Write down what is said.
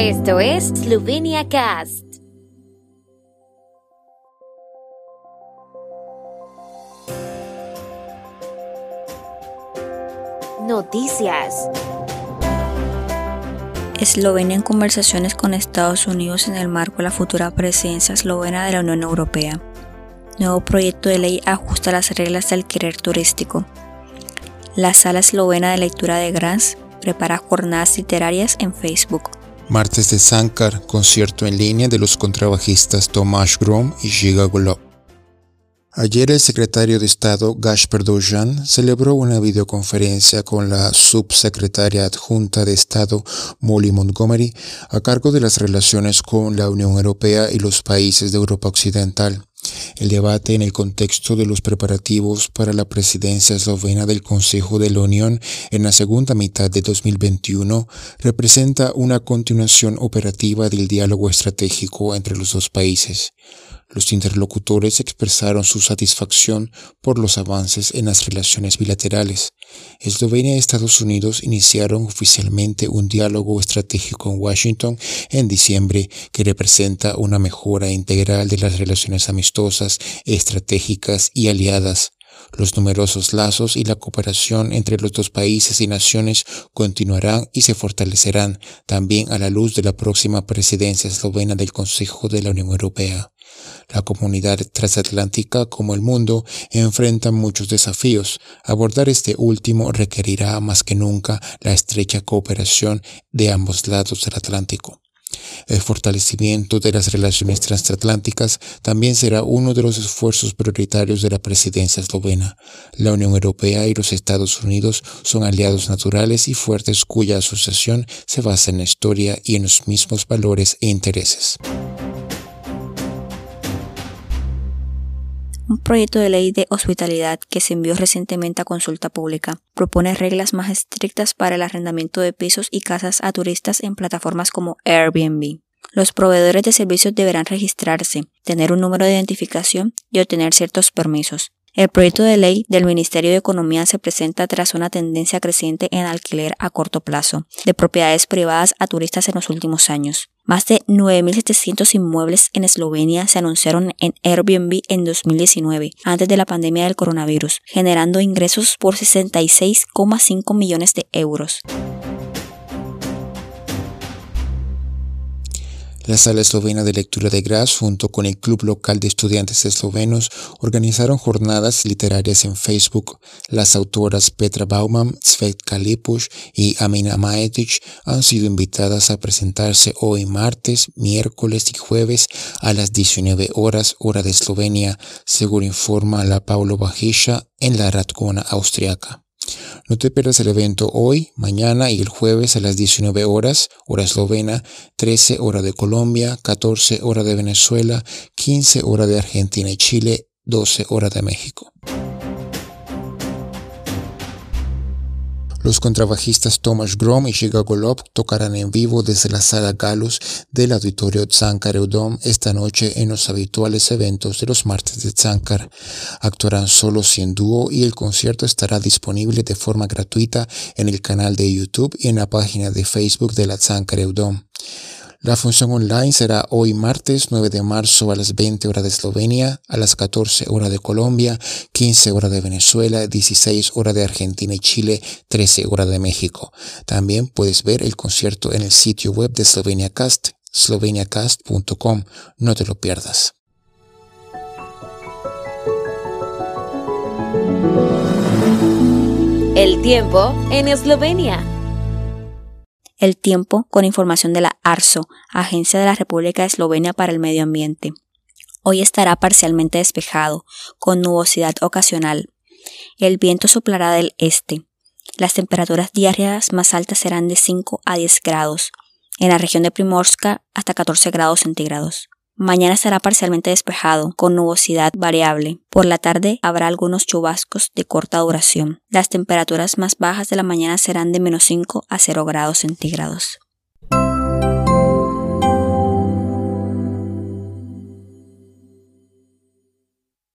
Esto es Slovenia Cast. Noticias. Eslovenia en conversaciones con Estados Unidos en el marco de la futura presidencia eslovena de la Unión Europea. Nuevo proyecto de ley ajusta las reglas del alquiler turístico. La Sala Eslovena de Lectura de Graz prepara jornadas literarias en Facebook. Martes de Sankar, concierto en línea de los contrabajistas Tomasz Grom y Giga Golob. Ayer el secretario de Estado Gaspar Dojan celebró una videoconferencia con la subsecretaria adjunta de Estado Molly Montgomery a cargo de las relaciones con la Unión Europea y los países de Europa Occidental. El debate en el contexto de los preparativos para la presidencia eslovena del Consejo de la Unión en la segunda mitad de 2021 representa una continuación operativa del diálogo estratégico entre los dos países. Los interlocutores expresaron su satisfacción por los avances en las relaciones bilaterales. Eslovenia y Estados Unidos iniciaron oficialmente un diálogo estratégico en Washington en diciembre que representa una mejora integral de las relaciones amistosas, estratégicas y aliadas. Los numerosos lazos y la cooperación entre los dos países y naciones continuarán y se fortalecerán también a la luz de la próxima presidencia eslovena del Consejo de la Unión Europea. La comunidad transatlántica como el mundo enfrentan muchos desafíos. Abordar este último requerirá más que nunca la estrecha cooperación de ambos lados del Atlántico. El fortalecimiento de las relaciones transatlánticas también será uno de los esfuerzos prioritarios de la presidencia eslovena. La Unión Europea y los Estados Unidos son aliados naturales y fuertes cuya asociación se basa en la historia y en los mismos valores e intereses. Un proyecto de ley de hospitalidad que se envió recientemente a consulta pública propone reglas más estrictas para el arrendamiento de pisos y casas a turistas en plataformas como Airbnb. Los proveedores de servicios deberán registrarse, tener un número de identificación y obtener ciertos permisos. El proyecto de ley del Ministerio de Economía se presenta tras una tendencia creciente en alquiler a corto plazo de propiedades privadas a turistas en los últimos años. Más de 9.700 inmuebles en Eslovenia se anunciaron en Airbnb en 2019, antes de la pandemia del coronavirus, generando ingresos por 66,5 millones de euros. La Sala Eslovena de Lectura de Graz, junto con el Club Local de Estudiantes Eslovenos, organizaron jornadas literarias en Facebook. Las autoras Petra Bauman, Svetka Lipush y Amina Maetic han sido invitadas a presentarse hoy martes, miércoles y jueves a las 19 horas hora de Eslovenia, según informa la Paulo Bajisha en la Radcona austriaca. No te pierdas el evento hoy, mañana y el jueves a las 19 horas, hora eslovena, 13 hora de Colombia, 14 hora de Venezuela, 15 hora de Argentina y Chile, 12 hora de México. Los contrabajistas Tomasz Grom y Shiga Golob tocarán en vivo desde la sala Galus del auditorio Tsankar Eudom esta noche en los habituales eventos de los martes de Tsankar. Actuarán solos y en dúo y el concierto estará disponible de forma gratuita en el canal de YouTube y en la página de Facebook de la Tsankar Eudom. La función online será hoy martes 9 de marzo a las 20 horas de Eslovenia, a las 14 horas de Colombia, 15 horas de Venezuela, 16 horas de Argentina y Chile, 13 horas de México. También puedes ver el concierto en el sitio web de Slovenia Cast, sloveniacast.com. No te lo pierdas. El tiempo en Eslovenia. El tiempo con información de la ARSO, Agencia de la República de Eslovenia para el Medio Ambiente. Hoy estará parcialmente despejado, con nubosidad ocasional. El viento soplará del este. Las temperaturas diarias más altas serán de 5 a 10 grados. En la región de Primorska hasta 14 grados centígrados. Mañana estará parcialmente despejado, con nubosidad variable. Por la tarde habrá algunos chubascos de corta duración. Las temperaturas más bajas de la mañana serán de menos 5 a 0 grados centígrados.